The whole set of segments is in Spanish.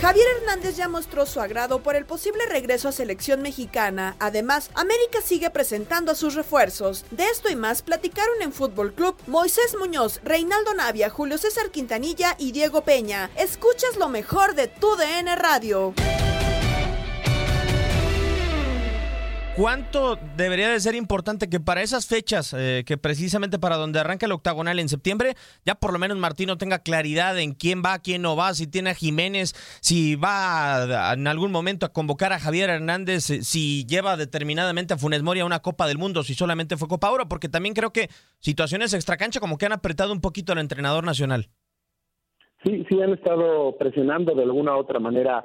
Javier Hernández ya mostró su agrado por el posible regreso a selección mexicana. Además, América sigue presentando a sus refuerzos. De esto y más platicaron en Fútbol Club Moisés Muñoz, Reinaldo Navia, Julio César Quintanilla y Diego Peña. Escuchas lo mejor de tu DN Radio. ¿Cuánto debería de ser importante que para esas fechas, eh, que precisamente para donde arranca el octagonal en septiembre, ya por lo menos Martino tenga claridad en quién va, quién no va, si tiene a Jiménez, si va en algún momento a convocar a Javier Hernández, eh, si lleva determinadamente a Funes Mori a una Copa del Mundo, si solamente fue Copa Oro, porque también creo que situaciones extracancha como que han apretado un poquito al entrenador nacional. Sí, sí han estado presionando de alguna u otra manera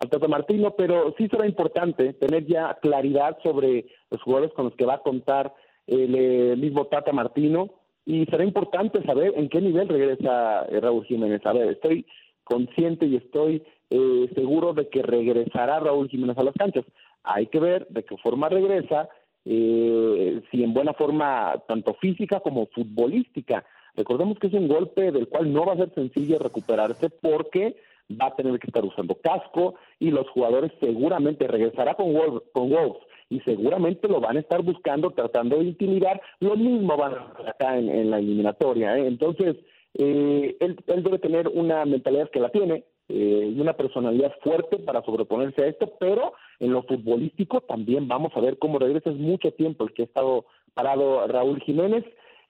al Tata Martino, pero sí será importante tener ya claridad sobre los jugadores con los que va a contar el eh, mismo Tata Martino y será importante saber en qué nivel regresa eh, Raúl Jiménez. A ver, estoy consciente y estoy eh, seguro de que regresará Raúl Jiménez a las canchas. Hay que ver de qué forma regresa, eh, si en buena forma tanto física como futbolística. Recordemos que es un golpe del cual no va a ser sencillo recuperarse porque va a tener que estar usando casco y los jugadores seguramente regresará con Wolves, con Wolves y seguramente lo van a estar buscando, tratando de intimidar. Lo mismo van a hacer acá en, la eliminatoria. ¿eh? Entonces, eh, él, él debe tener una mentalidad que la tiene, eh, y una personalidad fuerte para sobreponerse a esto, pero en lo futbolístico también vamos a ver cómo regresa. Es mucho tiempo el que ha estado parado Raúl Jiménez.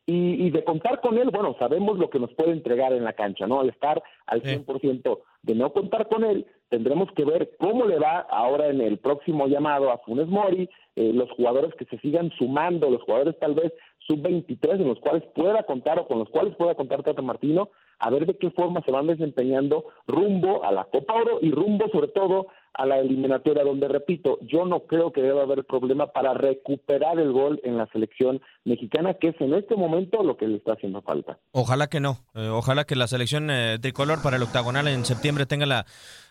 Y, y de contar con él, bueno, sabemos lo que nos puede entregar en la cancha, ¿no? Al estar al 100%. De no contar con él, tendremos que ver cómo le va ahora en el próximo llamado a Funes Mori, eh, los jugadores que se sigan sumando, los jugadores tal vez sub-23 en los cuales pueda contar o con los cuales pueda contar Tata Martino, a ver de qué forma se van desempeñando rumbo a la Copa Oro y rumbo sobre todo a la eliminatoria, donde repito, yo no creo que deba haber problema para recuperar el gol en la selección mexicana, que es en este momento lo que le está haciendo falta. Ojalá que no. Eh, ojalá que la selección eh, tricolor para el octagonal en septiembre tenga la,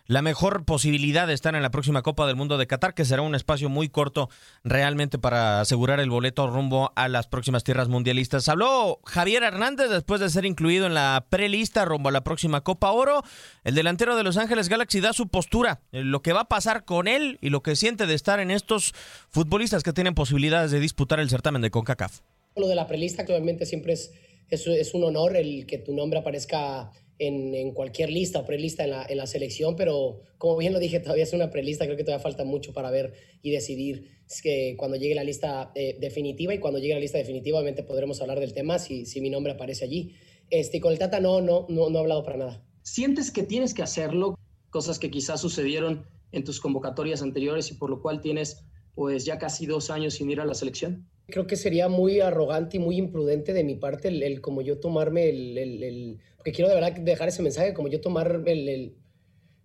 la mejor posibilidad de estar en la próxima Copa del Mundo de Qatar, que será un espacio muy corto realmente para asegurar el boleto rumbo a las próximas tierras mundialistas. Habló Javier Hernández después de ser incluido en la prelista rumbo a la próxima Copa Oro. El delantero de Los Ángeles Galaxy da su postura, eh, lo que va a pasar con él y lo que siente de estar en estos futbolistas que tienen posibilidades de disputar el certamen de CONCACAF. Lo de la prelista, que siempre es, es un honor el que tu nombre aparezca en, en, cualquier lista o prelista en la, en la selección, pero como bien lo dije, todavía es una prelista, creo que todavía falta mucho para ver y decidir que cuando llegue la lista eh, definitiva y cuando llegue la lista definitiva obviamente podremos hablar del tema si, si mi nombre aparece allí. Este, con el Tata no, no, no, no he hablado para nada. ¿Sientes que tienes que hacerlo? Cosas que quizás sucedieron en tus convocatorias anteriores y por lo cual tienes pues ya casi dos años sin ir a la selección. Creo que sería muy arrogante y muy imprudente de mi parte el, como yo tomarme el, el, Porque quiero de verdad dejar ese mensaje, como yo tomar el,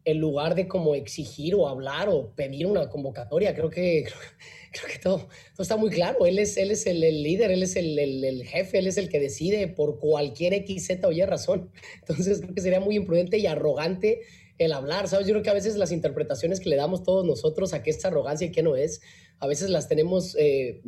el lugar de como exigir o hablar o pedir una convocatoria. Creo que, creo, que todo, todo, está muy claro. Él es, él es el, líder, él es el, el, jefe, él es el que decide por cualquier X, Z o Y razón. Entonces creo que sería muy imprudente y arrogante el hablar, ¿sabes? Yo creo que a veces las interpretaciones que le damos todos nosotros a qué es arrogancia y qué no es, a veces las tenemos... Eh,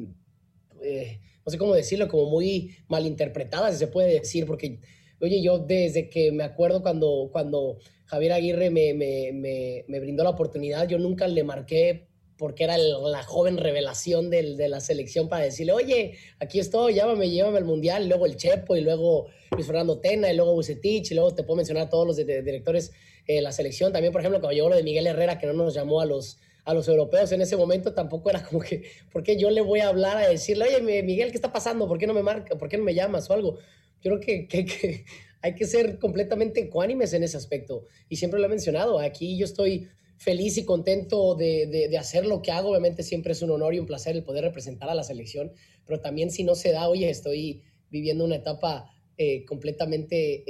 eh, no sé cómo decirlo, como muy malinterpretadas, se puede decir, porque, oye, yo desde que me acuerdo cuando, cuando Javier Aguirre me, me, me, brindó la oportunidad, yo nunca le marqué porque era la joven revelación de la selección para decirle, oye, aquí estoy, llámame, llévame al Mundial, y luego el Chepo, y luego Luis Fernando Tena, y luego Bucetich, y luego te puedo mencionar a todos los directores de la selección. También, por ejemplo, cuando llegó lo de Miguel Herrera, que no nos llamó a los, a los europeos en ese momento tampoco era como que, ¿por qué yo le voy a hablar a decirle, oye, Miguel, ¿qué está pasando? ¿Por qué no me marca? ¿Por qué no me llamas o algo? Yo creo que, que, hay que ser completamente ecuánimes en ese aspecto. Y siempre lo he mencionado, aquí yo estoy feliz y contento de, de, hacer lo que hago. Obviamente siempre es un honor y un placer el poder representar a la selección, pero también si no se da, oye, estoy viviendo una etapa eh, completamente eh,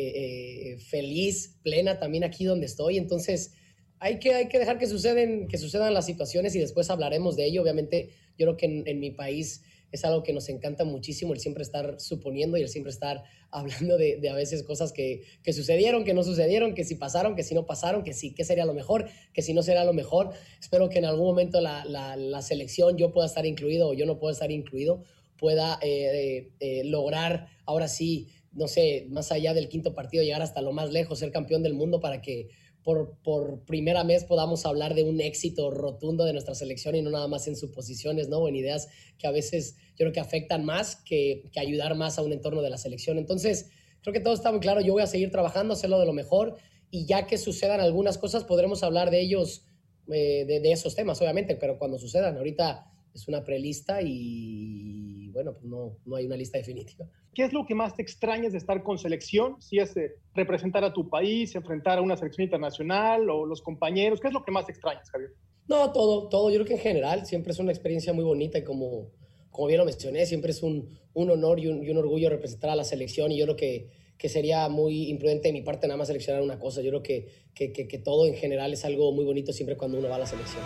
eh, feliz, plena también aquí donde estoy. Entonces, hay que, hay que dejar que, suceden, que sucedan las situaciones y después hablaremos de ello. Obviamente, yo creo que en, mi país es algo que nos encanta muchísimo, el siempre estar suponiendo y el siempre estar hablando de, a veces cosas que, que, sucedieron, que no sucedieron, que si pasaron, que si no pasaron, que si qué sería lo mejor, que si no sería lo mejor. Espero que en algún momento la, la, la selección, yo pueda estar incluido o yo no pueda estar incluido, pueda eh, eh, lograr ahora sí, no sé, más allá del quinto partido, llegar hasta lo más lejos, ser campeón del mundo para que por, primera vez podamos hablar de un éxito rotundo de nuestra selección y no nada más en suposiciones, ¿no? En ideas que a veces yo creo que afectan más que, que ayudar más a un entorno de la selección. Entonces, creo que todo está muy claro. Yo voy a seguir trabajando, hacerlo de lo mejor y ya que sucedan algunas cosas, podremos hablar de ellos, eh, de, de, esos temas, obviamente, pero cuando sucedan, ahorita es una prelista y bueno, pues no, no hay una lista definitiva. ¿Qué es lo que más te extrañas de estar con selección? Si es eh, representar a tu país, enfrentar a una selección internacional o los compañeros, ¿qué es lo que más te extrañas, Javier? No, todo, todo. Yo creo que en general siempre es una experiencia muy bonita y como, como bien lo mencioné, siempre es un, un honor y un, y un, orgullo representar a la selección y yo creo que, que sería muy imprudente de mi parte nada más seleccionar una cosa. Yo creo que, que, que, que todo en general es algo muy bonito siempre cuando uno va a la selección.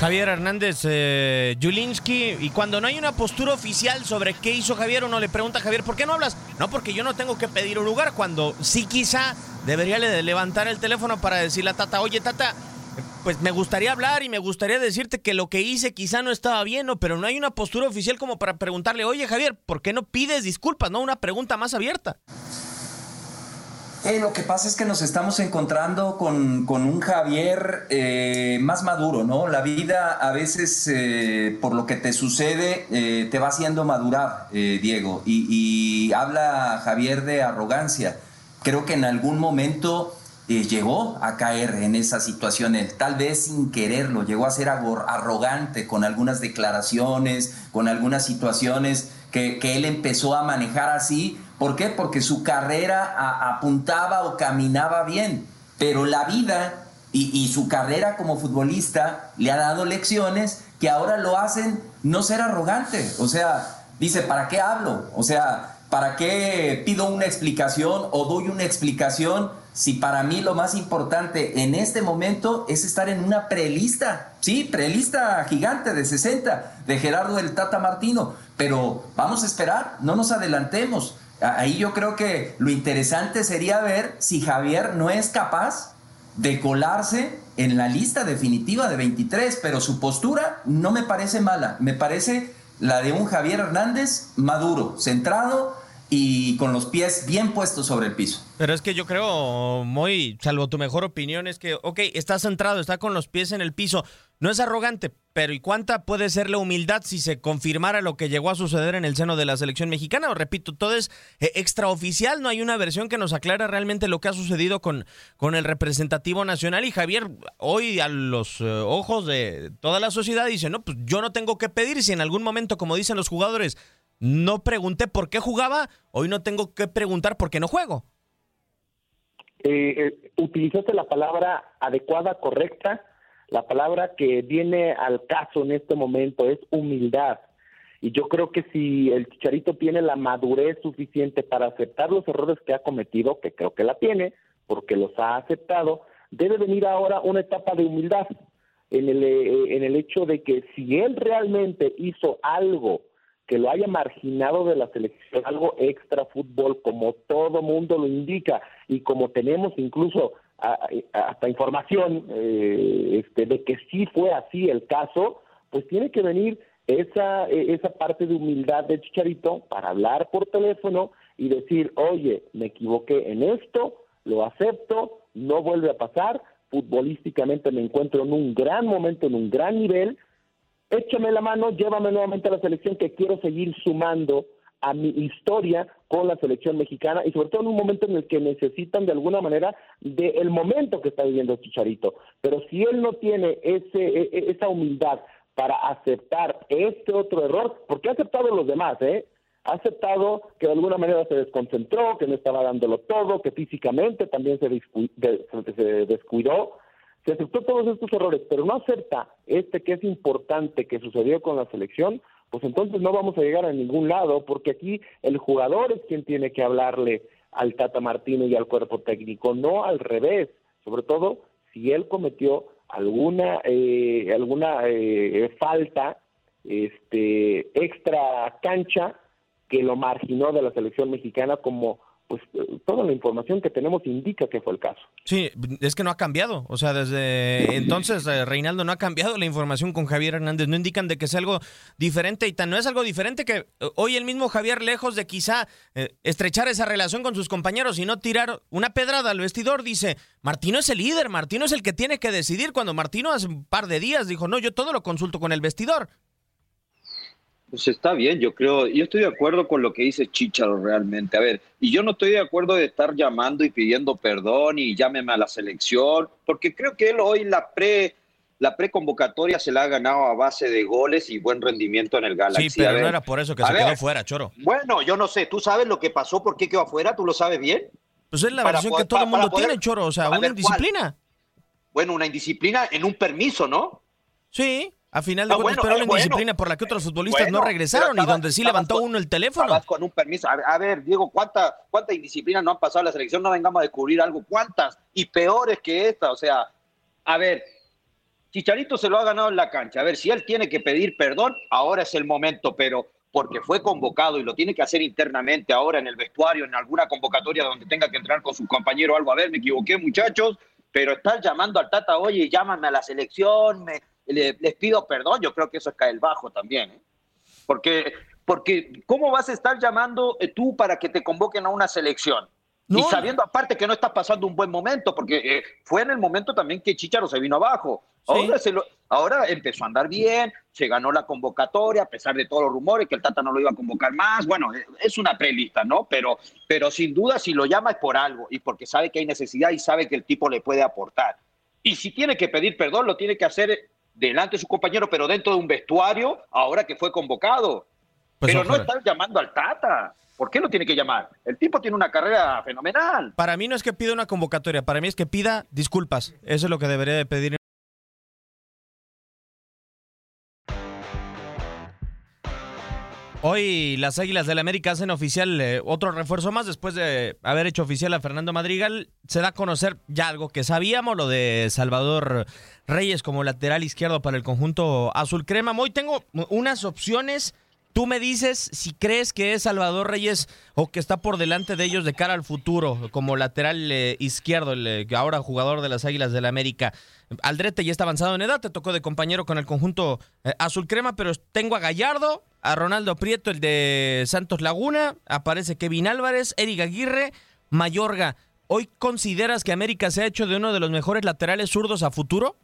Javier Hernández eh, Julinski. Y cuando no hay una postura oficial sobre qué hizo Javier, uno le pregunta a Javier, ¿por qué no hablas? No, porque yo no tengo que pedir un lugar. Cuando sí quizá debería levantar el teléfono para decirle a Tata, oye Tata, pues me gustaría hablar y me gustaría decirte que lo que hice quizá no estaba bien, ¿no? pero no hay una postura oficial como para preguntarle, oye Javier, ¿por qué no pides disculpas? No, una pregunta más abierta. Eh, lo que pasa es que nos estamos encontrando con, con un Javier eh, más maduro, ¿no? La vida a veces, eh, por lo que te sucede, te va haciendo madurar, Diego. Y, y, habla Javier de arrogancia. Creo que en algún momento llegó a caer en esa situación, él, tal vez sin quererlo, llegó a ser arrogante con algunas declaraciones, con algunas situaciones que él empezó a manejar así ¿Por qué? Porque su carrera apuntaba o caminaba bien, pero la vida y, su carrera como futbolista le ha dado lecciones que ahora lo hacen no ser arrogante. O sea, dice, ¿para qué hablo? O sea, ¿para qué pido una explicación o doy una explicación si para mí lo más importante en este momento es estar en una prelista? Sí, prelista gigante de 60 de Gerardo del Tata Martino, pero vamos a esperar, no nos adelantemos. Ahí yo creo que lo interesante sería ver si Javier no es capaz de colarse en la lista definitiva de 23, pero su postura no me parece mala, me parece la de un Javier Hernández maduro, centrado y con los pies bien puestos sobre el piso. Pero es que yo creo, muy, salvo tu mejor opinión, es que, ok, está centrado, está con los pies en el piso, no es arrogante, pero ¿y cuánta puede ser la humildad si se confirmara lo que llegó a suceder en el seno de la selección mexicana? O repito, todo es eh, extraoficial, no hay una versión que nos aclara realmente lo que ha sucedido con, con el representativo nacional. Y Javier, hoy a los eh, ojos de toda la sociedad dice, no, pues yo no tengo que pedir si en algún momento, como dicen los jugadores, no pregunté por qué jugaba, hoy no tengo que preguntar por qué no juego. Eh, utilizaste la palabra adecuada, correcta la palabra que viene al caso en este momento es humildad. Y yo creo que si el Chicharito tiene la madurez suficiente para aceptar los errores que ha cometido, que creo que la tiene, porque los ha aceptado, debe venir ahora una etapa de humildad en el, eh, en el hecho de que si él realmente hizo algo que lo haya marginado de la selección, algo extra fútbol, como todo mundo lo indica y como tenemos incluso hasta información eh, este, de que sí fue así el caso, pues tiene que venir esa, esa parte de humildad de Chicharito para hablar por teléfono y decir, oye, me equivoqué en esto, lo acepto, no vuelve a pasar, futbolísticamente me encuentro en un gran momento, en un gran nivel, échame la mano, llévame nuevamente a la selección que quiero seguir sumando a mi historia con la selección mexicana y sobre todo en un momento en el que necesitan de alguna manera del momento que está viviendo Chicharito. Pero si él no tiene ese, e, e, esa humildad para aceptar este otro error, porque ha aceptado los demás, ¿eh? ha aceptado que de alguna manera se desconcentró, que no estaba dándolo todo, que físicamente también se descuidó, se aceptó todos estos errores, pero no acepta este que es importante que sucedió con la selección, pues entonces no vamos a llegar a ningún lado, porque aquí el jugador es quien tiene que hablarle al Tata Martino y al cuerpo técnico, no al revés, sobre todo si él cometió alguna eh, alguna eh, falta este extra cancha que lo marginó de la selección mexicana como pues toda la información que tenemos indica que fue el caso. Sí, es que no ha cambiado. O sea, desde entonces eh, Reinaldo no ha cambiado la información con Javier Hernández. No indican de que es algo diferente y tan no es algo diferente que eh, hoy el mismo Javier, lejos de quizá eh, estrechar esa relación con sus compañeros y no tirar una pedrada al vestidor, dice, Martino es el líder, Martino es el que tiene que decidir. Cuando Martino hace un par de días dijo, no, yo todo lo consulto con el vestidor. Pues está bien, yo creo, yo estoy de acuerdo con lo que dice Chicharo realmente. A ver, y yo no estoy de acuerdo de estar llamando y pidiendo perdón y llámeme a la selección, porque creo que él hoy la pre la preconvocatoria se la ha ganado a base de goles y buen rendimiento en el Galaxy. Sí, pero no era por eso que se quedó fuera, Choro. Bueno, yo no sé, ¿tú sabes lo que pasó? ¿Por qué quedó afuera? ¿Tú lo sabes bien? Pues es la versión que todo el mundo tiene, Choro, o sea, una indisciplina. Bueno, una indisciplina en un permiso, ¿no? Sí. A final de ah, cuentas, pero la indisciplina por la que otros futbolistas no regresaron y donde sí levantó uno el teléfono. con un permiso. A, ver, Diego, ¿cuánta, ¿cuánta indisciplina no han pasado en la selección? No vengamos a descubrir algo. ¿Cuántas? Y peores que esta. O sea, a ver, Chicharito se lo ha ganado en la cancha. A ver, si él tiene que pedir perdón, ahora es el momento, pero porque fue convocado y lo tiene que hacer internamente ahora en el vestuario, en alguna convocatoria donde tenga que entrar con su compañero o algo. A ver, me equivoqué, muchachos, pero estar llamando al Tata, oye, llámame a la selección, me, les pido perdón, yo creo que eso es caer bajo también. ¿eh? Porque, porque, ¿cómo vas a estar llamando eh, tú para que te convoquen a una selección? Y sabiendo aparte que no estás pasando un buen momento, porque eh, fue en el momento también que Chicharo se vino abajo. Ahora, ahora, empezó a andar bien, se ganó la convocatoria, a pesar de todos los rumores que el Tata no lo iba a convocar más. Bueno, es una prelista, ¿no? Pero, pero sin duda, si lo llama es por algo y porque sabe que hay necesidad y sabe que el tipo le puede aportar. Y si tiene que pedir perdón, lo tiene que hacer delante de su compañero, pero dentro de un vestuario, ahora que fue convocado. Pues pero no estar llamando al Tata. ¿Por qué lo tiene que llamar? El tipo tiene una carrera fenomenal. Para mí no es que pida una convocatoria, para mí es que pida disculpas. Eso es lo que debería de pedir Hoy las Águilas del la América hacen oficial eh, otro refuerzo más después de haber hecho oficial a Fernando Madrigal. Se da a conocer ya algo que sabíamos, lo de Salvador Reyes como lateral izquierdo para el conjunto azul crema. Hoy tengo unas opciones. Tú me dices si crees que es Salvador Reyes o que está por delante de ellos de cara al futuro como lateral eh, izquierdo, el eh, ahora jugador de las Águilas del la América. Aldrete ya está avanzado en edad, te tocó de compañero con el conjunto azul crema, pero tengo a Gallardo, a Ronaldo Prieto, el de Santos Laguna, aparece Kevin Álvarez, Eric Aguirre, Mayorga. ¿Hoy consideras que América se ha hecho de uno de los mejores laterales zurdos a futuro?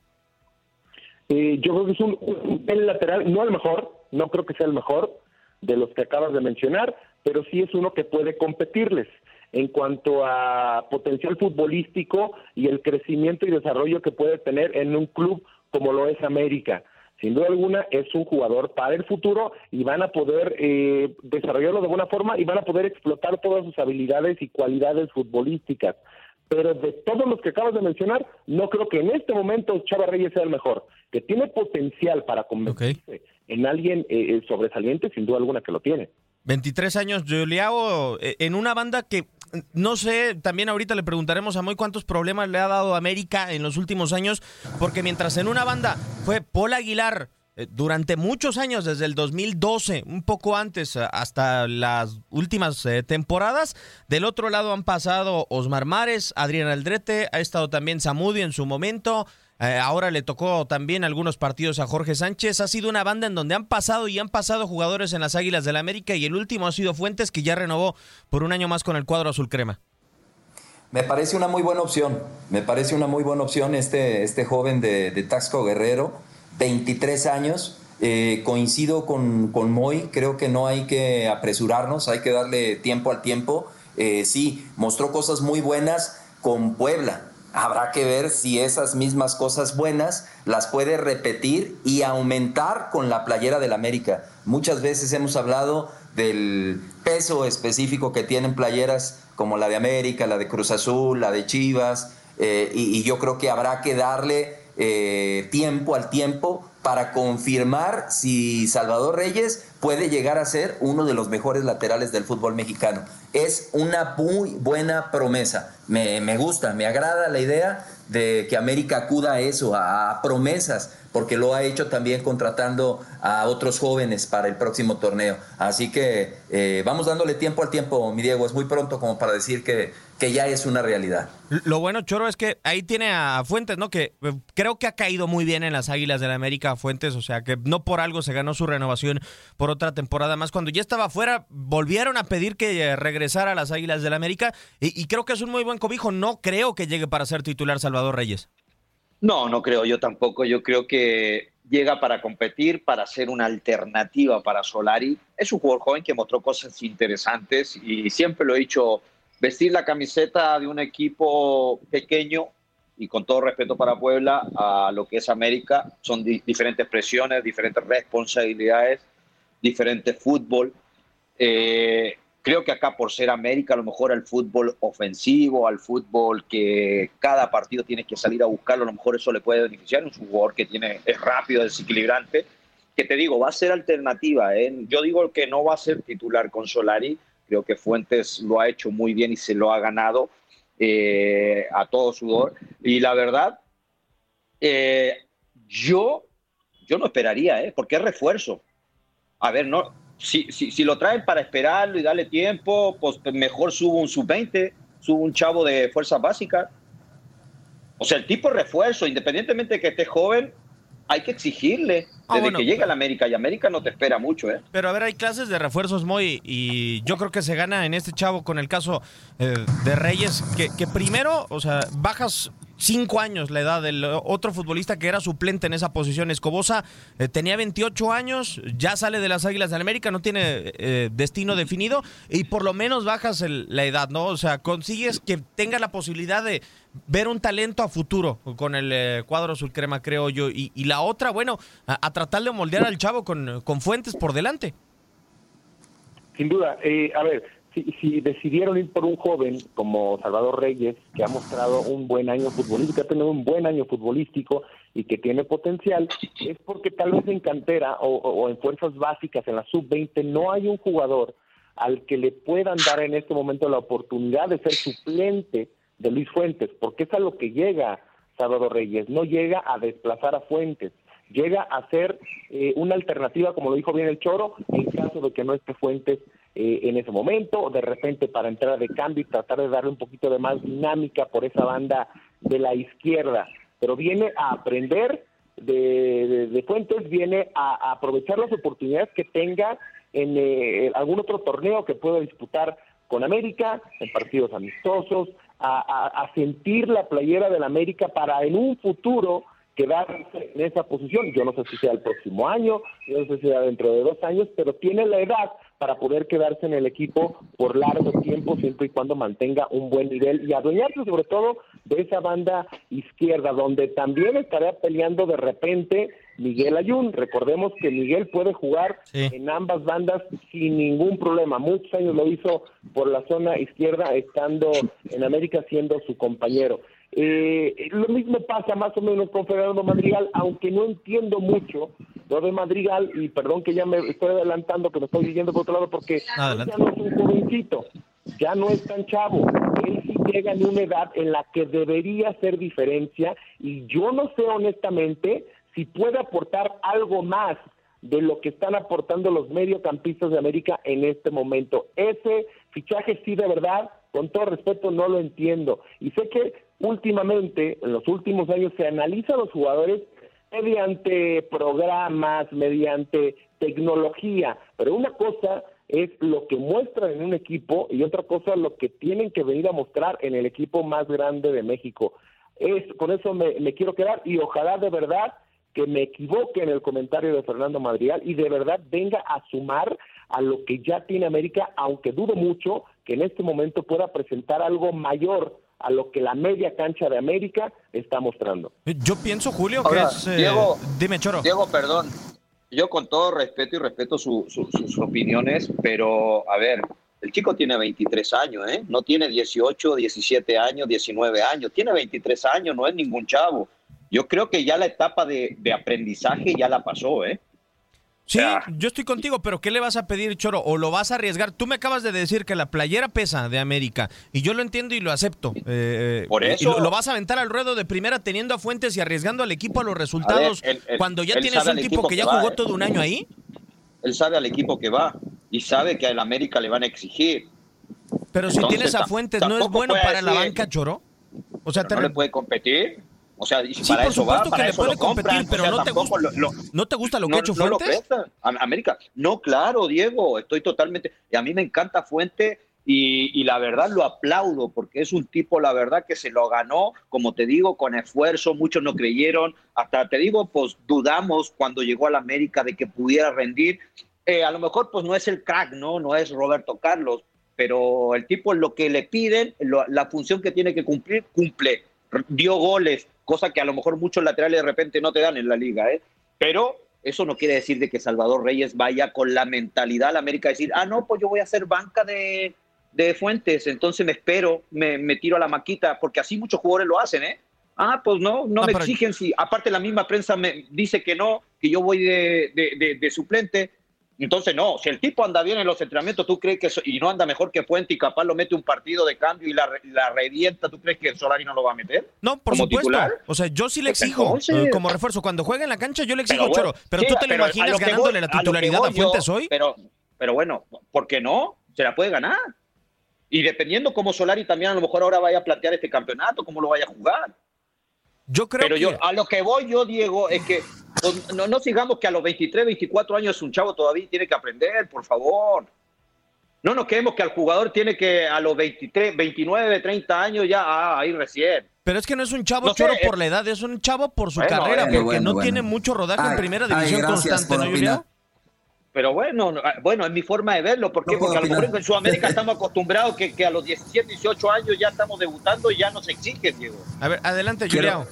Eh, yo creo que es un, lateral, no el mejor, no creo que sea el mejor de los que acabas de mencionar, pero sí es uno que puede competirles en cuanto a potencial futbolístico y el crecimiento y desarrollo que puede tener en un club como lo es América sin duda alguna es un jugador para el futuro y van a poder eh, desarrollarlo de buena forma y van a poder explotar todas sus habilidades y cualidades futbolísticas. Pero de todos los que acabas de mencionar, no creo que en este momento Chava Reyes sea el mejor, que tiene potencial para convertirse en alguien eh, sobresaliente, sin duda alguna que lo tiene. 23 años, Juliao, en una banda que no sé, también ahorita le preguntaremos a Moy cuántos problemas le ha dado América en los últimos años, porque mientras en una banda fue Paul Aguilar eh, durante muchos años, desde el 2012, un poco antes, eh, hasta las últimas eh, temporadas, del otro lado han pasado Osmar Mares, Adrián Aldrete, ha estado también Samudi en su momento, eh, ahora le tocó también algunos partidos a Jorge Sánchez. Ha sido una banda en donde han pasado y han pasado jugadores en las Águilas del la América y el último ha sido Fuentes que ya renovó por un año más con el cuadro azul crema. Me parece una muy buena opción. Me parece una muy buena opción este, este joven de, Taxco Guerrero, 23 años. Eh, coincido con, con Moy, creo que no hay que apresurarnos, hay que darle tiempo al tiempo. Eh, sí, mostró cosas muy buenas con Puebla habrá que ver si esas mismas cosas buenas las puede repetir y aumentar con la playera del América. Muchas veces hemos hablado del peso específico que tienen playeras como la de América, la de Cruz Azul, la de Chivas, eh, y, yo creo que habrá que darle eh, tiempo al tiempo para confirmar si Salvador Reyes puede llegar a ser uno de los mejores laterales del fútbol mexicano. Es una muy buena promesa. Me, gusta, me agrada la idea de que América acuda a eso, a, promesas, porque lo ha hecho también contratando a otros jóvenes para el próximo torneo. Así que eh, vamos dándole tiempo al tiempo, mi Diego. Es muy pronto como para decir que, que ya es una realidad. Lo bueno, Choro, es que ahí tiene a Fuentes, ¿no? Que eh, creo que ha caído muy bien en las Águilas de la América Fuentes, o sea que no por algo se ganó su renovación por otra temporada más. Cuando ya estaba afuera, volvieron a pedir que eh, regresara a las Águilas de la América y creo que es un muy buen cobijo. No creo que llegue para ser titular Salvador Reyes. No, no creo yo tampoco. Yo creo que llega para competir, para ser una alternativa para Solari. Es un jugador joven que mostró cosas interesantes y siempre lo he dicho vestir la camiseta de un equipo pequeño y con todo respeto para Puebla a lo que es América, son diferentes presiones, diferentes responsabilidades, diferente fútbol. Eh, creo que acá por ser América, a lo mejor al fútbol ofensivo, al fútbol que cada partido tiene que salir a buscarlo, a lo mejor eso le puede beneficiar. Un jugador que tiene, es rápido, desequilibrante, que te digo, va a ser alternativa. ¿eh? Yo digo que no va a ser titular con Solari, Creo que Fuentes lo ha hecho muy bien y se lo ha ganado eh, a todo sudor. Y la verdad, eh, yo, yo no esperaría, ¿eh? porque es refuerzo. A ver, no, si, si, si, lo traen para esperarlo y darle tiempo, pues mejor subo un sub-20, subo un chavo de fuerza básica. O sea, el tipo refuerzo, independientemente de que esté joven, hay que exigirle. Ah, desde que llega a la América y América no te espera mucho, ¿eh? Pero a ver, hay clases de refuerzos muy y yo creo que se gana en este chavo con el caso eh, de Reyes, que, que primero, o sea, bajas cinco años la edad del otro futbolista que era suplente en esa posición. Escobosa eh, tenía 28 años, ya sale de las Águilas de América, no tiene eh, destino definido y por lo menos bajas la edad, ¿no? O sea, consigues que tenga la posibilidad de ver un talento a futuro con el eh, cuadro sulcrema, creo yo. Y, la otra, bueno, a, tratar de moldear al chavo con, con Fuentes por delante. Sin duda. a ver, si, decidieron ir por un joven como Salvador Reyes, que ha mostrado un buen año futbolístico, ha tenido un buen año futbolístico y que tiene potencial, es porque tal vez en cantera o, en fuerzas básicas, en la sub-20, no hay un jugador al que le puedan dar en este momento la oportunidad de ser suplente de Luis Fuentes, porque es a lo que llega Salvador Reyes, no llega a desplazar a Fuentes, llega a ser eh, una alternativa, como lo dijo bien el Choro, en caso de que no esté Fuentes eh, en ese momento, de repente para entrar de cambio y tratar de darle un poquito de más dinámica por esa banda de la izquierda. Pero viene a aprender de, Fuentes, viene a, aprovechar las oportunidades que tenga en eh, algún otro torneo que pueda disputar con América, en partidos amistosos, a, a sentir la playera del América para en un futuro quedarse en esa posición. Yo no sé si sea el próximo año, yo no sé si sea dentro de dos años, pero tiene la edad para poder quedarse en el equipo por largo tiempo, siempre y cuando mantenga un buen nivel y adueñarse sobre todo de esa banda izquierda, donde también estará peleando de repente Miguel Ayun. Recordemos que Miguel puede jugar en ambas bandas sin ningún problema. Muchos años lo hizo por la zona izquierda, estando en América siendo su compañero. Eh, lo mismo pasa más o menos con Fernando Madrigal, aunque no entiendo mucho lo de Madrigal, y perdón que ya me estoy adelantando, que me estoy yendo por otro lado, porque Adelante. ya no es un jovencito, ya no es tan chavo. Él sí llega en una edad en la que debería hacer diferencia, y yo no sé honestamente si puede aportar algo más de lo que están aportando los mediocampistas de América en este momento. Ese fichaje sí de verdad, con todo respeto, no lo entiendo. Y sé que últimamente, en los últimos años, se analiza a los jugadores mediante programas, mediante tecnología, pero una cosa es lo que muestran en un equipo y otra cosa lo que tienen que venir a mostrar en el equipo más grande de México. Es, con eso me, me quiero quedar y ojalá de verdad que me equivoque en el comentario de Fernando Madrigal y de verdad venga a sumar a lo que ya tiene América, aunque dudo mucho que en este momento pueda presentar algo mayor a lo que la media cancha de América está mostrando. Yo pienso, Julio, Ahora, que es... eh, Diego, dime, Choro. Diego, perdón. Yo con todo respeto y respeto su- su- sus opiniones, pero a ver, el chico tiene 23 años, ¿eh? No tiene 18, 17 años, 19 años. Tiene 23 años, no es ningún chavo. Yo creo que ya la etapa de, de aprendizaje ya la pasó, ¿eh? Sí, yo estoy contigo, pero ¿qué le vas a pedir, Choro? ¿O lo vas a arriesgar? Tú me acabas de decir que la playera pesa de América, y yo lo entiendo y lo acepto. Eh, Por y eso- lo, lo vas a aventar al ruedo de primera teniendo a Fuentes y arriesgando al equipo a los resultados él- él- cuando ya tienes un tipo equipo que que ya va, jugó ¿eh? todo un año ahí. Él sabe al equipo que va y sabe que al América le van a exigir. Pero si tienes a Fuentes, ¿no es bueno para la banca, Choro? O sea, no le puede competir. O sea, y Sí, para por eso va, que para le eso puede lo compran. competir, O pero sea, no te gusta- lo- lo- ¿no te gusta lo que no, ha hecho no lo Fuentes? A- América, no, claro, Diego, estoy totalmente. Y a mí me encanta Fuente y, y la verdad lo aplaudo porque es un tipo, la verdad, que se lo ganó, como te digo, con esfuerzo. Muchos no creyeron. Hasta te digo, pues dudamos cuando llegó a la América de que pudiera rendir. Eh, a lo mejor, pues no es el crack, ¿no? No es Roberto Carlos, pero el tipo lo que le piden, lo- la función que tiene que cumplir, cumple. Dio goles, cosa que a lo mejor muchos laterales de repente no te dan en la liga, ¿eh? Pero eso no quiere decir de que Salvador Reyes vaya con la mentalidad a la América a decir, ah, no, pues yo voy a hacer banca de, de Fuentes, entonces me espero, me, me tiro a la maquita, porque así muchos jugadores lo hacen, ¿eh? Ah, pues no, no Ah, me exigen si, aparte la misma prensa me dice que no, que yo voy de, de- de- de suplente. Entonces, no, si el tipo anda bien en los entrenamientos, ¿tú crees que y no anda mejor que Fuente y capaz lo mete un partido de cambio y la, re- la revienta, ¿tú crees que el Solari no lo va a meter? No, por como supuesto. titular? O sea, yo sí le Pues exijo entonces- como refuerzo. Cuando juega en la cancha, yo le exijo, Pero bueno, Choro. Pero sí, tú te lo pero a imaginas lo que ganándole voy- la a lo titularidad voy a Fuentes yo, hoy. Pero, pero bueno, ¿por qué no? Se la puede ganar. Y dependiendo cómo Solari también a lo mejor ahora vaya a plantear este campeonato, cómo lo vaya a jugar. Yo creo Pero que... yo, a lo que voy yo, Diego, es que no, no sigamos que a los 23, 24 años un chavo todavía tiene que aprender, por favor. No nos quedemos que al jugador tiene que a los 23, 29, 30 años ya, ah, ahí recién. Pero es que no es un chavo No sé, choro eh. por la edad, es un chavo por su Bueno, carrera, bueno, porque bueno, no bueno. tiene mucho rodaje en primera división constante, ¿no. Julio? Pero bueno, no- bueno, es mi forma de verlo. ¿Por qué? No puedo Porque a lo mejor en Sudamérica estamos acostumbrados que, que a los 17, 18 años ya estamos debutando y ya nos exigen, Diego. A ver, adelante, Quiero-.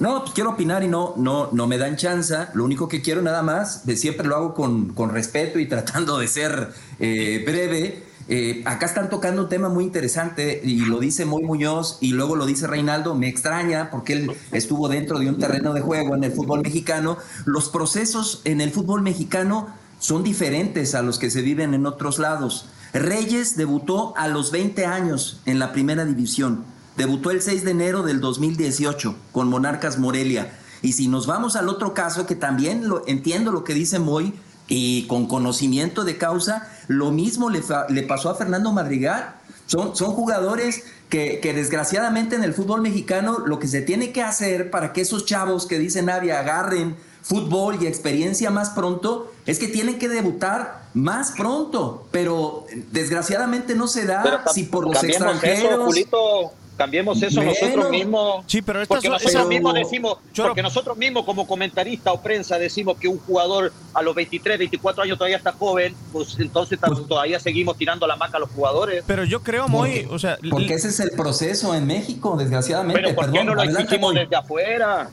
No, pues quiero opinar y no, no, no me dan chance. Lo único que quiero nada más, de siempre lo hago con, con respeto y tratando de ser eh, breve. Eh, acá están tocando un tema muy interesante y lo dice Moy Muñoz y luego lo dice Reinaldo. Me extraña porque él estuvo dentro de un terreno de juego en el fútbol mexicano. Los procesos en el fútbol mexicano son diferentes a los que se viven en otros lados. Reyes debutó a los 20 años en la primera división. Debutó el 6 de enero del 2018 con Monarcas Morelia. Y si nos vamos al otro caso, que también lo, entiendo lo que dice Moy, y con conocimiento de causa, lo mismo le, fa- le pasó a Fernando Madrigal. Son, son jugadores que, que desgraciadamente en el fútbol mexicano lo que se tiene que hacer para que esos chavos que dicen Navi agarren fútbol y experiencia más pronto es que tienen que debutar más pronto. Pero desgraciadamente no se da Pero si por los eso, extranjeros. Julito, cambiemos eso Bueno. nosotros mismos. Sí, pero estas porque son- nosotros mismos decimos, Choro. porque nosotros mismos como comentarista o prensa decimos que un jugador a los 23, 24 años todavía está joven, pues entonces tam- todavía seguimos tirando la maca a los jugadores. Pero yo creo, Moy, o sea... Porque ese es el proceso en México, desgraciadamente. Pero ¿por qué Perdón, no lo exigimos desde afuera?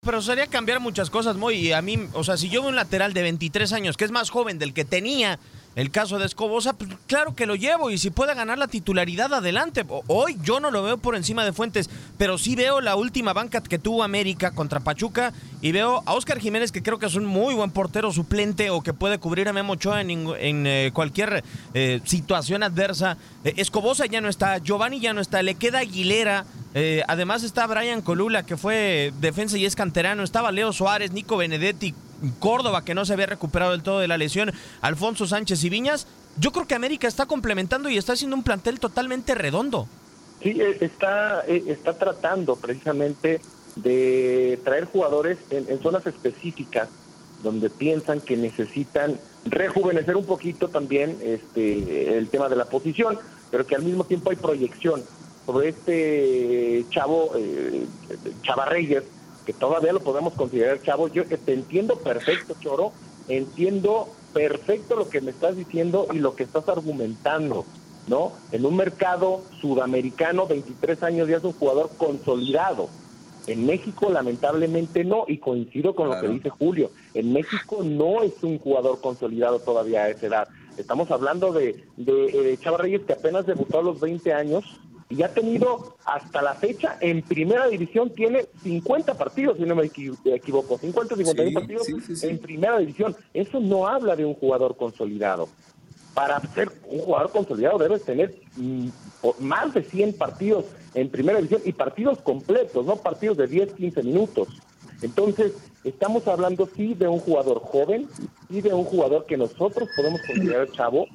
Pero sería cambiar muchas cosas, Moy. Y a mí, o sea, si yo veo un lateral de 23 años que es más joven del que tenía el caso de Escobosa, pues, claro que lo llevo y si puede ganar la titularidad, adelante. Hoy yo no lo veo por encima de Fuentes, pero sí veo la última banca que tuvo América contra Pachuca y veo a Oscar Jiménez, que creo que es un muy buen portero suplente o que puede cubrir a Memo Ochoa en, eh, cualquier eh, situación adversa. Eh, Escobosa ya no está, Giovanni ya no está, le queda Aguilera. además está Brian Colula, que fue defensa y es canterano. Estaba Leo Suárez, Nico Benedetti, Córdoba, que no se había recuperado del todo de la lesión, Alfonso Sánchez y Viñas. Yo creo que América está complementando y está haciendo un plantel totalmente redondo. Sí, eh, está, eh, está tratando precisamente de traer jugadores en, zonas específicas donde piensan que necesitan rejuvenecer un poquito también este el tema de la posición, pero que al mismo tiempo hay proyección sobre este chavo eh, Chavarreyes, que todavía lo podemos considerar chavo. Yo te entiendo perfecto, Choro, entiendo perfecto lo que me estás diciendo y lo que estás argumentando, ¿no? En un mercado sudamericano, 23 años ya es un jugador consolidado. En México, lamentablemente, no, y coincido con lo que dice Julio. En México no es un jugador consolidado todavía a esa edad. Estamos hablando de, de, eh, Chava Reyes que apenas debutó a los 20 años y ha tenido hasta la fecha en primera división, tiene 50 partidos, si no me equivoco, 50, 51 partidos en primera división. Eso no habla de un jugador consolidado. Para ser un jugador consolidado debes tener mm, más de 100 partidos en primera división y partidos completos, no partidos de 10, 15 minutos. Entonces, estamos hablando sí de un jugador joven y de un jugador que nosotros podemos considerar chavo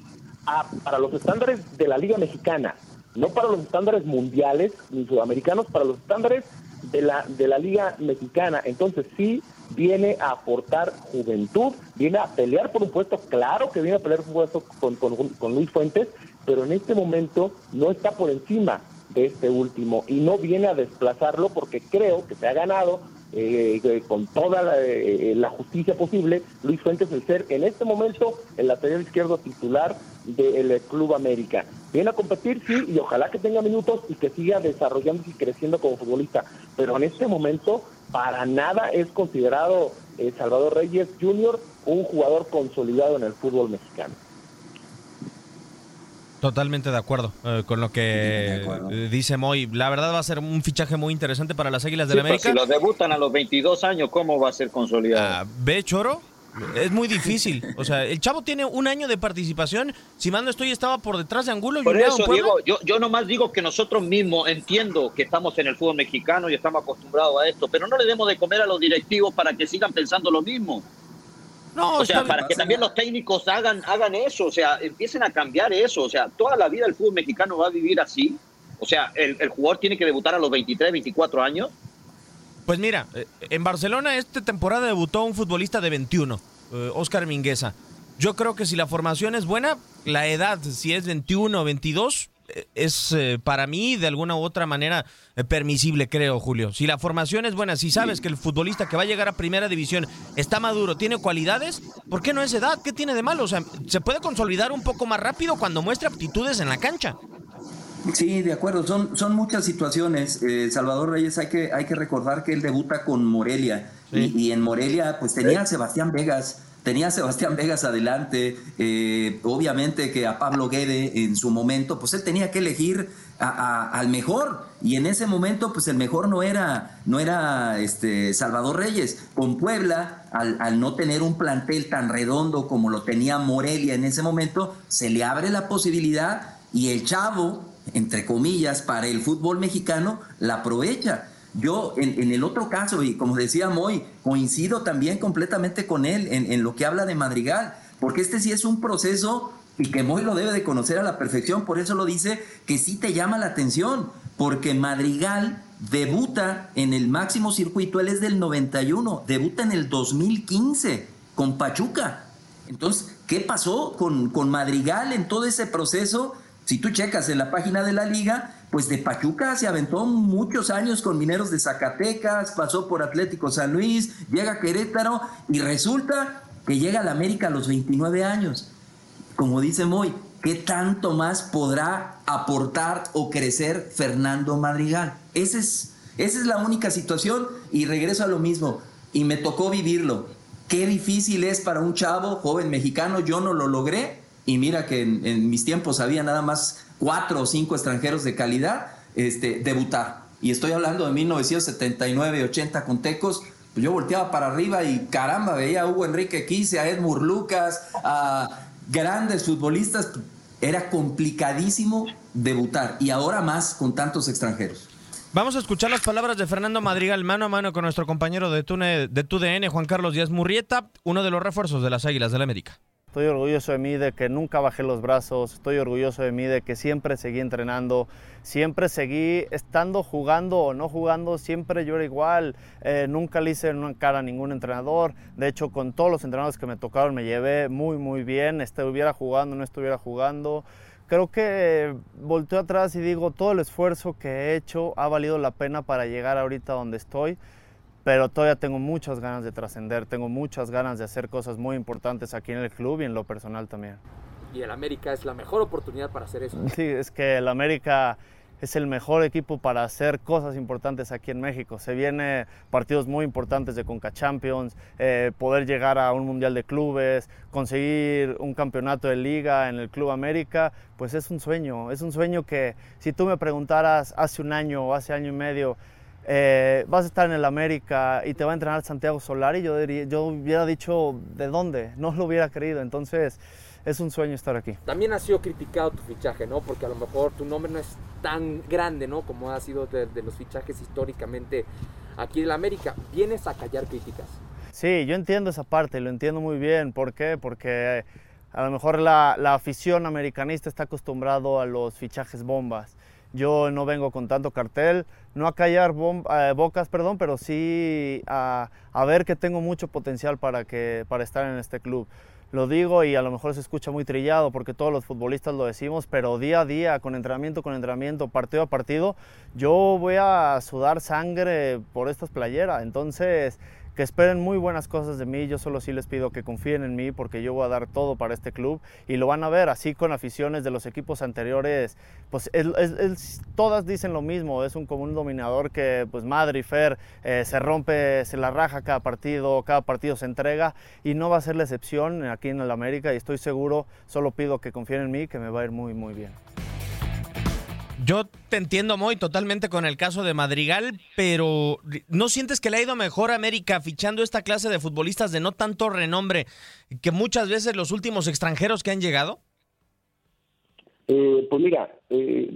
para los estándares de la Liga Mexicana no para los estándares mundiales ni sudamericanos, para los estándares de la, de la Liga Mexicana. Entonces sí viene a aportar juventud, viene a pelear por un puesto, claro que viene a pelear por un puesto con, con Luis Fuentes, pero en este momento no está por encima de este último y no viene a desplazarlo porque creo que se ha ganado eh, con toda la, eh, la, justicia posible, Luis Fuentes el ser en este momento el lateral izquierdo titular del Club América. Viene a competir, sí, y ojalá que tenga minutos y que siga desarrollándose y creciendo como futbolista, pero en este momento para nada es considerado eh, Salvador Reyes Jr. un jugador consolidado en el fútbol mexicano. Totalmente de acuerdo eh, con lo que eh, dice Moy. La verdad va a ser un fichaje muy interesante para las Águilas del la América. Si los debutan a los 22 años, ¿cómo va a ser consolidado? Ah, ¿Ve, Choro? Es muy difícil. O sea, el chavo tiene un año de participación. Si mal no estoy, estaba por detrás de Angulo. Por eso, Diego, yo, yo nomás digo que nosotros mismos entiendo que estamos en el fútbol mexicano y estamos acostumbrados a esto, pero no le demos de comer a los directivos para que sigan pensando lo mismo. No, o sea, para que también los técnicos hagan, hagan eso, o sea, empiecen a cambiar eso. O sea, toda la vida el fútbol mexicano va a vivir así. O sea, el, jugador tiene que debutar a los 23, 24 años. Pues mira, eh, en Barcelona esta temporada debutó un futbolista de 21, Oscar eh, Mingueza. Yo creo que si la formación es buena, la edad, si es 21 o 22, es eh, para mí de alguna u otra manera eh, permisible, creo, Julio. Si la formación es buena, si sabes que el futbolista que va a llegar a primera división está maduro, tiene cualidades, ¿por qué no es edad? ¿Qué tiene de malo? O sea, se puede consolidar un poco más rápido cuando muestra aptitudes en la cancha. Sí, de acuerdo, son, son muchas situaciones. Eh, Salvador Reyes, hay que, hay que recordar que él debuta con Morelia y, en Morelia pues tenía a Sebastián Vegas tenía a Sebastián Vegas adelante, eh, obviamente que a Pablo Guede en su momento, pues él tenía que elegir al mejor y en ese momento pues el mejor no era, no era este, Salvador Reyes. Con Puebla, al, no tener un plantel tan redondo como lo tenía Morelia en ese momento, se le abre la posibilidad y el chavo, entre comillas, para el fútbol mexicano, la aprovecha. Yo, en, el otro caso, y como decía Moy, coincido también completamente con él en, lo que habla de Madrigal, porque este sí es un proceso y que Moy lo debe de conocer a la perfección, por eso lo dice, que sí te llama la atención, porque Madrigal debuta en el máximo circuito, él es del 91, debuta en el 2015 con Pachuca. Entonces, ¿qué pasó con, con Madrigal en todo ese proceso? Si tú checas en la página de la liga, pues de Pachuca se aventó muchos años con Mineros de Zacatecas, pasó por Atlético San Luis, llega a Querétaro y resulta que llega a la América a los 29 años. Como dice Moy, ¿qué tanto más podrá aportar o crecer Fernando Madrigal? Esa es, esa es la única situación y regreso a lo mismo. Y me tocó vivirlo. Qué difícil es para un chavo joven mexicano, yo no lo logré, y mira que en, mis tiempos había nada más cuatro o cinco extranjeros de calidad, este, debutar. Y estoy hablando de 1979, 80 con Tecos, pues yo volteaba para arriba y caramba, veía a Hugo Enrique Quise, a Edmur Lucas, a grandes futbolistas. Era complicadísimo debutar y ahora más con tantos extranjeros. Vamos a escuchar las palabras de Fernando Madrigal mano a mano con nuestro compañero de, Tune, de TUDN, Juan Carlos Díaz Murrieta, uno de los refuerzos de las Águilas del América. Estoy orgulloso de mí de que nunca bajé los brazos, estoy orgulloso de mí de que siempre seguí entrenando, siempre seguí estando jugando o no jugando, siempre yo era igual, eh, nunca le hice una cara a ningún entrenador, de hecho con todos los entrenadores que me tocaron me llevé muy muy bien, estuviera jugando, no estuviera jugando. Creo que volteo atrás y digo, todo el esfuerzo que he hecho ha valido la pena para llegar ahorita donde estoy pero todavía tengo muchas ganas de trascender, tengo muchas ganas de hacer cosas muy importantes aquí en el club y en lo personal también. Y el América es la mejor oportunidad para hacer eso. Sí, es que el América es el mejor equipo para hacer cosas importantes aquí en México. Se vienen partidos muy importantes de Conca Champions, eh, poder llegar a un Mundial de Clubes, conseguir un campeonato de liga en el Club América, pues es un sueño. Es un sueño que si tú me preguntaras hace un año o hace año y medio, eh, vas a estar en el América y te va a entrenar Santiago Solari, yo, diría, yo hubiera dicho de dónde, no lo hubiera querido, entonces es un sueño estar aquí. También ha sido criticado tu fichaje, ¿no? Porque a lo mejor tu nombre no es tan grande, ¿no? Como ha sido de, los fichajes históricamente aquí en el América. ¿Vienes a callar críticas? Sí, yo entiendo esa parte, lo entiendo muy bien. ¿Por qué? Porque a lo mejor la, la afición americanista está acostumbrado a los fichajes bombas. Yo no vengo con tanto cartel, no a callar eh, bocas, perdón, pero sí a, a, ver que tengo mucho potencial para, que, para estar en este club. Lo digo y a lo mejor se escucha muy trillado porque todos los futbolistas lo decimos, pero día a día, con entrenamiento, con entrenamiento, partido a partido, yo voy a sudar sangre por estas playeras. Entonces, que esperen muy buenas cosas de mí. Yo solo sí les pido que confíen en mí porque yo voy a dar todo para este club y lo van a ver así con aficiones de los equipos anteriores. Pues todas dicen lo mismo. Es un común dominador que, pues Madrid, Fer, eh, se rompe, se la raja cada partido, cada partido se entrega y no va a ser la excepción aquí en el América y estoy seguro. Solo pido que confíen en mí que me va a ir muy, muy bien. Yo te entiendo muy totalmente con el caso de Madrigal, pero ¿no sientes que le ha ido mejor a América fichando esta clase de futbolistas de no tanto renombre que muchas veces los últimos extranjeros que han llegado? Eh, pues mira, eh,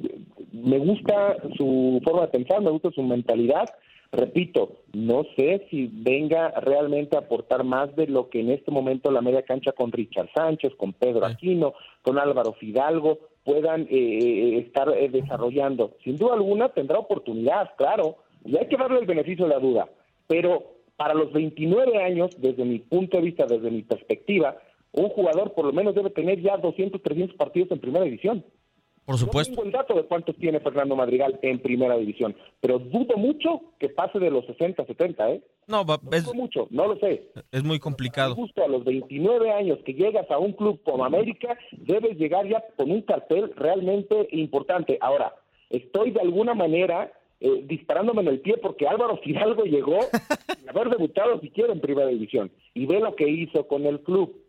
me gusta su forma de pensar, me gusta su mentalidad. Repito, no sé si venga realmente a aportar más de lo que en este momento la media cancha con Richard Sánchez, con Pedro Aquino, con Álvaro Fidalgo, puedan eh, eh, estar eh, desarrollando. Sin duda alguna tendrá oportunidad, claro, y hay que darle el beneficio de la duda, pero para los 29 años, desde mi punto de vista, desde mi perspectiva, un jugador por lo menos debe tener ya 200, 300 partidos en primera división. Por supuesto. No tengo el dato de cuántos tiene Fernando Madrigal en primera división, pero dudo mucho que pase de los 60, 70, ¿eh? No, es mucho, no lo sé. Es muy complicado. Justo a los 29 años que llegas a un club como América, debes llegar ya con un cartel realmente importante. Ahora, estoy de alguna manera eh, disparándome en el pie porque Álvaro Fidalgo llegó a haber debutado siquiera en primera división y ve lo que hizo con el club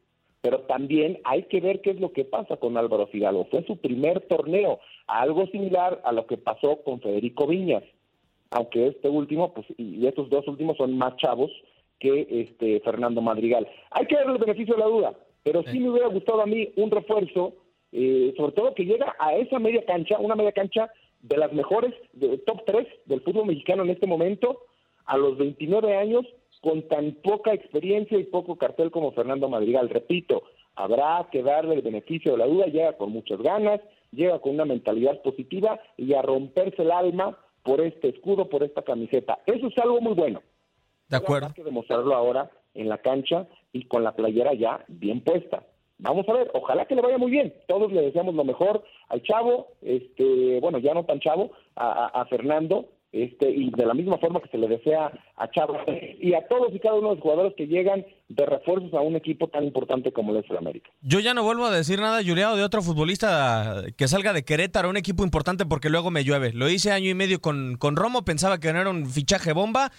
pero también hay que ver qué es lo que pasa con Álvaro Fidalgo. Fue su primer torneo, algo similar a lo que pasó con Federico Viñas, aunque este último, pues, y estos dos últimos son más chavos que este Fernando Madrigal. Hay que darle el beneficio de la duda, pero sí, me hubiera gustado a mí un refuerzo, eh, sobre todo que llega a esa media cancha, una media cancha de las mejores, de top 3 del fútbol mexicano en este momento, a los 29 años, con tan poca experiencia y poco cartel como Fernando Madrigal. Repito, habrá que darle el beneficio de la duda, llega con muchas ganas, llega con una mentalidad positiva y a romperse el alma por este escudo, por esta camiseta. Eso es algo muy bueno. De acuerdo. Hay que demostrarlo ahora en la cancha y con la playera ya bien puesta. Vamos a ver, ojalá que le vaya muy bien. Todos le deseamos lo mejor al chavo, este, bueno, ya no tan chavo, a Fernando, este, y de la misma forma que se le desea a Chávez y a todos y cada uno de los jugadores que llegan de refuerzos a un equipo tan importante como el de América. Yo ya no vuelvo a decir nada, Juliado, de otro futbolista que salga de Querétaro, un equipo importante porque luego me llueve. Lo hice año y medio con, con Romo, pensaba que no era un fichaje bomba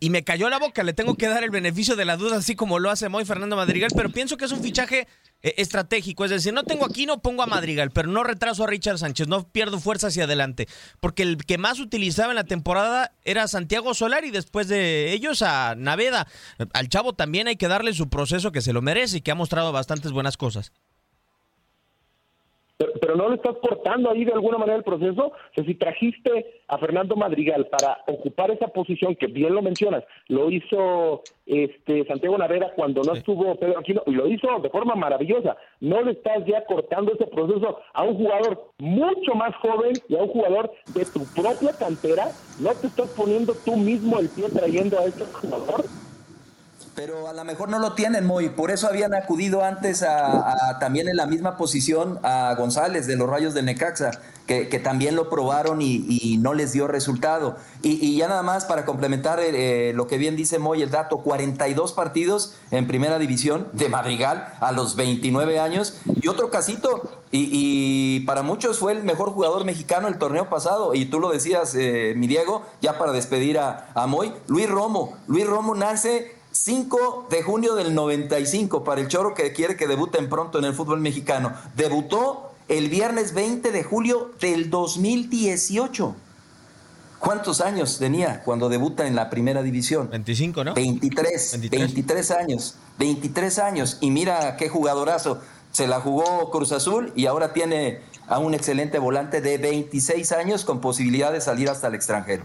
y me cayó la boca. Le tengo que dar el beneficio de la duda, así como lo hace Moy Fernando Madrigal, pero pienso que es un fichaje eh, estratégico. Es decir, no tengo aquí, no pongo a Madrigal, pero no retraso a Richard Sánchez, no pierdo fuerza hacia adelante. Porque el que más utilizaba en la temporada era Santiago Solari, después de ellos a Naveda. Al chavo también hay que darle su proceso que se lo merece y que ha mostrado bastantes buenas cosas. Pero, no le estás cortando ahí de alguna manera el proceso. O sea, si trajiste a Fernando Madrigal para ocupar esa posición, que bien lo mencionas, lo hizo este Santiago Navera cuando no estuvo Pedro Aquino, y lo hizo de forma maravillosa. No le estás ya cortando ese proceso a un jugador mucho más joven y a un jugador de tu propia cantera. No te estás poniendo tú mismo el pie trayendo a este jugador pero a lo mejor no lo tienen, muy. Por eso habían acudido antes a, también en la misma posición a González de los Rayos de Necaxa, que, también lo probaron y, no les dio resultado. Y, ya nada más para complementar eh, lo que bien dice Moy, el dato, 42 partidos en primera división de Madrigal a los 29 años. Y otro casito, y, para muchos fue el mejor jugador mexicano el torneo pasado. Y tú lo decías, eh, mi Diego, ya para despedir a, a Moy, Luis Romo. Luis Romo nace 5 de junio del 95 para el Choro que quiere que debuten pronto en el fútbol mexicano. Debutó el viernes 20 de julio del 2018. ¿Cuántos años tenía cuando debuta en la primera división? 25, ¿no? 23, 23, años, 23 años. Y mira qué jugadorazo. Se la jugó Cruz Azul y ahora tiene a un excelente volante de 26 años con posibilidad de salir hasta el extranjero.